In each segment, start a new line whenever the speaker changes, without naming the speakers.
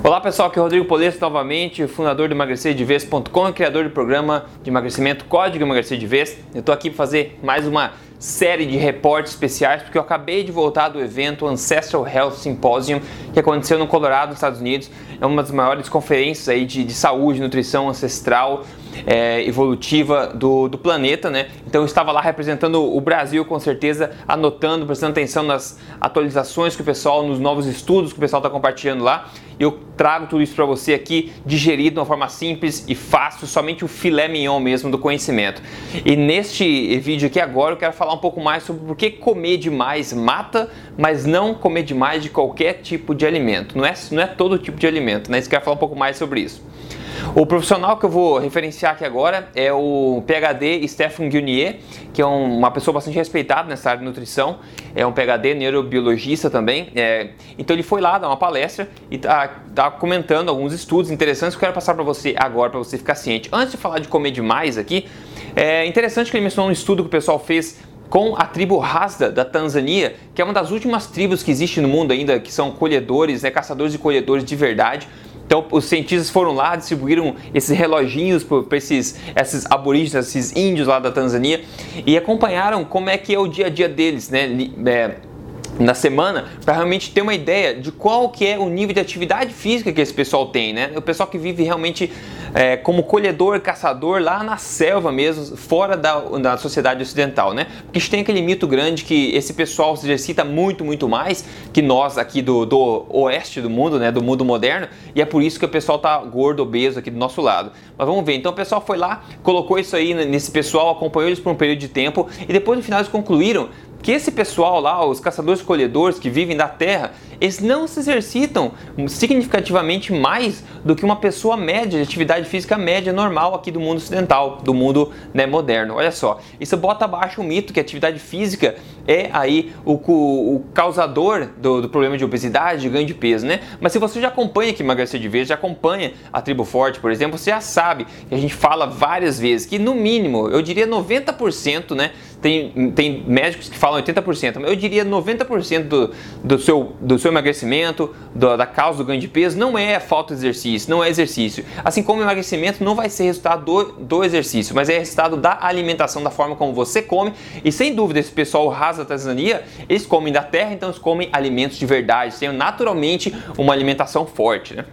Olá pessoal, aqui é o Rodrigo Polesso novamente, fundador do emagrecerdevez.com e criador do programa de emagrecimento Código Emagrecer de Vez. Eu estou aqui para fazer mais uma série de reportes especiais porque eu acabei de voltar do evento Ancestral Health Symposium que aconteceu no Colorado, nos Estados Unidos. É uma das maiores conferências aí de, de saúde, nutrição ancestral é, evolutiva do, do, planeta, né? Então eu estava lá representando o Brasil com certeza, anotando, prestando atenção nas atualizações que o pessoal, nos novos estudos que o pessoal está compartilhando lá. Eu trago tudo isso para você aqui, digerido de uma forma simples e fácil, somente o filé mignon mesmo do conhecimento. E neste vídeo aqui agora eu quero falar um pouco mais sobre por que comer demais mata, mas não comer demais de qualquer tipo de alimento. Não é, não é todo tipo de alimento, né? Eu quero falar um pouco mais sobre isso. O profissional que eu vou referenciar aqui agora é o PhD Stephen Guinier, que é uma pessoa bastante respeitada nessa área de nutrição, é um PhD neurobiologista também. É, então ele foi lá dar uma palestra e está tá comentando alguns estudos interessantes que eu quero passar para você agora, para você ficar ciente. Antes de falar de comer demais aqui, é interessante que ele mencionou um estudo que o pessoal fez com a tribo Hasda da Tanzânia, que é uma das últimas tribos que existe no mundo ainda, que são colhedores, né, caçadores e colhedores de verdade. Então, os cientistas foram lá, distribuíram esses reloginhos para esses, esses aborígenes, esses índios lá da Tanzânia e acompanharam como é que é o dia a dia deles, né? É, na semana para realmente ter uma ideia de qual que é o nível de atividade física que esse pessoal tem, né? O pessoal que vive realmente é, como colhedor, caçador lá na selva mesmo, fora da, da sociedade ocidental, né? Porque a gente tem aquele mito grande que esse pessoal se exercita muito, muito mais que nós aqui do, do oeste do mundo, né? Do mundo moderno, e é por isso que o pessoal tá gordo, obeso aqui do nosso lado. Mas vamos ver, então o pessoal foi lá, colocou isso aí nesse pessoal, acompanhou eles por um período de tempo, e depois no final eles concluíram que esse pessoal lá, os caçadores colhedores que vivem da terra, eles não se exercitam significativamente mais do que uma pessoa média, de atividade física média normal aqui do mundo ocidental, do mundo né, moderno. Olha só, isso bota abaixo o mito que a atividade física é aí o, o, causador do, do, problema de obesidade, de ganho de peso, né? Mas se você já acompanha aqui Emagrecer de Vez, já acompanha a Tribo Forte, por exemplo, você já sabe que a gente fala várias vezes que no mínimo, eu diria 90%, né? Tem, tem médicos que falam 80%, mas eu diria 90% do, do, seu, do seu emagrecimento, do, da causa do ganho de peso, não é falta de exercício, não é exercício. Assim como o emagrecimento não vai ser resultado do, do exercício, mas é resultado da alimentação, da forma como você come. E sem dúvida, esse pessoal rasa da Tanzânia, eles comem da terra, então eles comem alimentos de verdade, têm naturalmente uma alimentação forte. Né?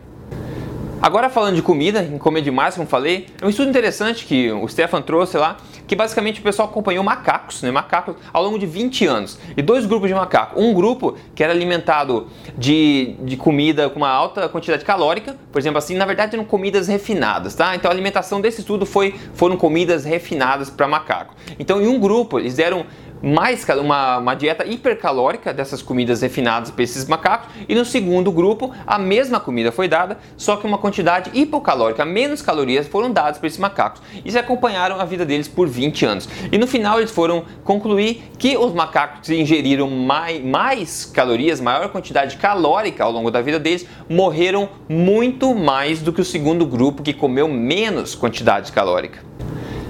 Agora falando de comida, em comer demais, como falei, é um estudo interessante que o Stefan trouxe lá, que basicamente o pessoal acompanhou macacos, né, macacos ao longo de 20 anos, e dois grupos de macacos. Um grupo que era alimentado de, de comida com uma alta quantidade calórica, por exemplo assim, na verdade eram comidas refinadas, tá? Então a alimentação desse estudo foi, foram comidas refinadas para macaco. Então em um grupo eles deram mais uma, uma dieta hipercalórica dessas comidas refinadas para esses macacos e no segundo grupo a mesma comida foi dada, só que uma quantidade hipocalórica, menos calorias foram dadas para esses macacos e se acompanharam a vida deles por 20 anos. E no final eles foram concluir que os macacos que ingeriram mais, mais calorias, maior quantidade calórica ao longo da vida deles, morreram muito mais do que o segundo grupo que comeu menos quantidade calórica.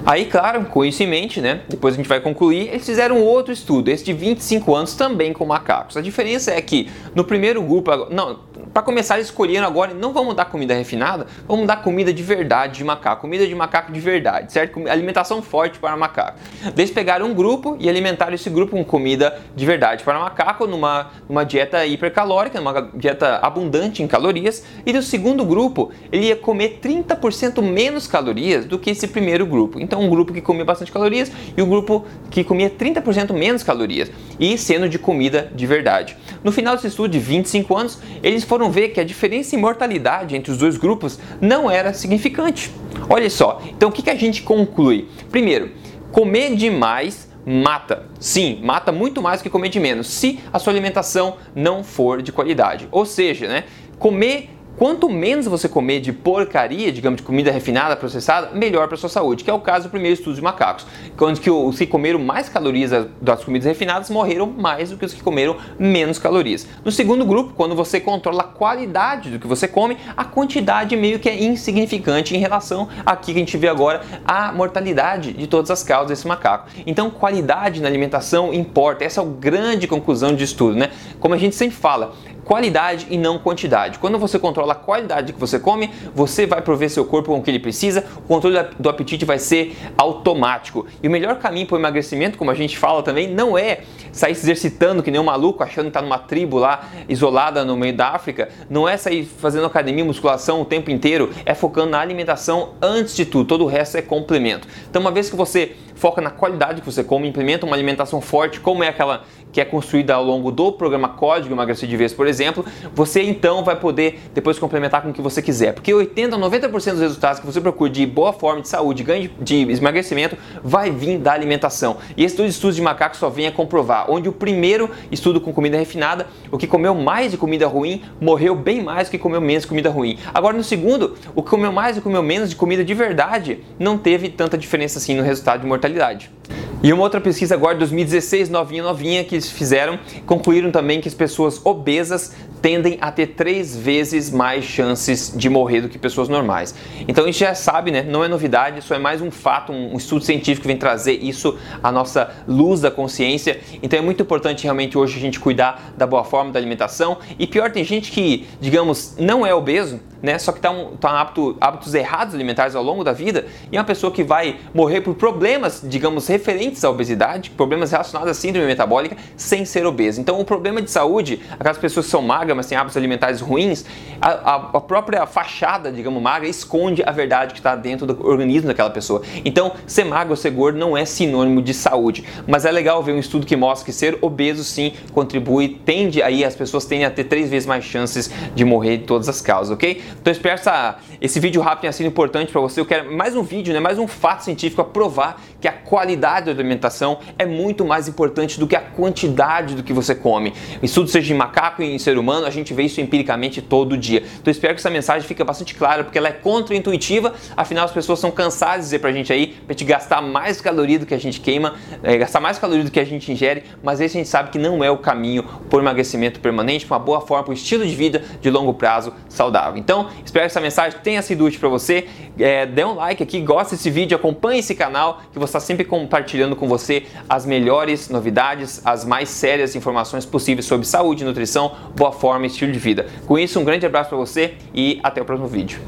Aí, claro, com isso em mente, né? Depois a gente vai concluir, eles fizeram outro estudo, esse de 25 anos também com macacos. A diferença é que no primeiro grupo, não, para começar, eles escolheram agora, não vamos dar comida refinada, vamos dar comida de verdade de macaco, comida de macaco de verdade, certo? Alimentação forte para macaco. Eles pegaram um grupo e alimentaram esse grupo com comida de verdade para macaco, numa, numa dieta hipercalórica, numa dieta abundante em calorias, e do segundo grupo, ele ia comer 30% menos calorias do que esse primeiro grupo. Então, um grupo que comia bastante calorias e o um grupo que comia 30% menos calorias, e sendo de comida de verdade. No final desse estudo de 25 anos, eles foram ver que a diferença em mortalidade entre os dois grupos não era significante. Olha só, então o que, que a gente conclui? Primeiro, comer demais mata. Sim, mata muito mais que comer de menos, se a sua alimentação não for de qualidade. Ou seja, né, comer Quanto menos você comer de porcaria, digamos, de comida refinada, processada, melhor para sua saúde, que é o caso do primeiro estudo de macacos, onde que os que comeram mais calorias das comidas refinadas morreram mais do que os que comeram menos calorias. No segundo grupo, quando você controla a qualidade do que você come, a quantidade meio que é insignificante em relação aqui que a gente vê agora a mortalidade de todas as causas desse macaco. Então, qualidade na alimentação importa. Essa é a grande conclusão de estudo, né? Como a gente sempre fala, qualidade e não quantidade. Quando você controla a qualidade que você come, você vai prover seu corpo com o que ele precisa, o controle do apetite vai ser automático. E o melhor caminho para o emagrecimento, como a gente fala também, não é sair se exercitando que nem um maluco, achando que está numa tribo lá isolada no meio da África, não é sair fazendo academia, musculação o tempo inteiro, é focando na alimentação antes de tudo, todo o resto é complemento. Então, uma vez que você foca na qualidade que você come, implementa uma alimentação forte, como é aquela que é construída ao longo do programa Código Emagrecer de Vez, por exemplo, você então vai poder depois complementar com o que você quiser. Porque 80 a 90% dos resultados que você procura de boa forma, de saúde, ganho de emagrecimento, vai vir da alimentação. E esses dois estudos de macaco só vêm a comprovar. Onde o primeiro estudo com comida refinada, o que comeu mais de comida ruim morreu bem mais do que comeu menos de comida ruim. Agora no segundo, o que comeu mais e comeu menos de comida de verdade não teve tanta diferença assim no resultado de mortalidade. E uma outra pesquisa agora de 2016, novinha, novinha, que eles fizeram, concluíram também que as pessoas obesas tendem a ter três vezes mais chances de morrer do que pessoas normais. Então a gente já sabe, né? Não é novidade, isso é mais um fato, um estudo científico vem trazer isso à nossa luz da consciência. Então é muito importante realmente hoje a gente cuidar da boa forma da alimentação. E pior, tem gente que, digamos, não é obeso, né? Só que está um, tá hábito, hábitos errados alimentares ao longo da vida e é uma pessoa que vai morrer por problemas, digamos, referentes à obesidade, problemas relacionados à síndrome metabólica, sem ser obeso. Então, o problema de saúde, aquelas pessoas que são magras, mas têm hábitos alimentares ruins, a, a, a própria fachada, digamos, magra, esconde a verdade que está dentro do organismo daquela pessoa. Então, ser magro ou ser gordo não é sinônimo de saúde, mas é legal ver um estudo que mostra que ser obeso sim contribui, tende aí as pessoas tendem a ter três vezes mais chances de morrer de todas as causas, ok? Então espero essa, esse vídeo rápido tenha sido importante para você. Eu quero mais um vídeo, né, mais um fato científico a provar que a qualidade da alimentação é muito mais importante do que a quantidade do que você come. Estudos seja em macaco e em ser humano, a gente vê isso empiricamente todo dia. Então espero que essa mensagem fique bastante clara, porque ela é contra-intuitiva, afinal as pessoas são cansadas de dizer pra gente aí, pra gente gastar mais caloria do que a gente queima, é, gastar mais caloria do que a gente ingere, mas esse a gente sabe que não é o caminho para o emagrecimento permanente, para uma boa forma, para um estilo de vida de longo prazo saudável. Então, espero que essa mensagem tenha sido útil para você. É, dê um like aqui, gosta desse vídeo, acompanhe esse canal que vou estar sempre compartilhando com você as melhores novidades, as mais sérias informações possíveis sobre saúde, nutrição, boa forma e estilo de vida. Com isso, um grande abraço para você e até o próximo vídeo.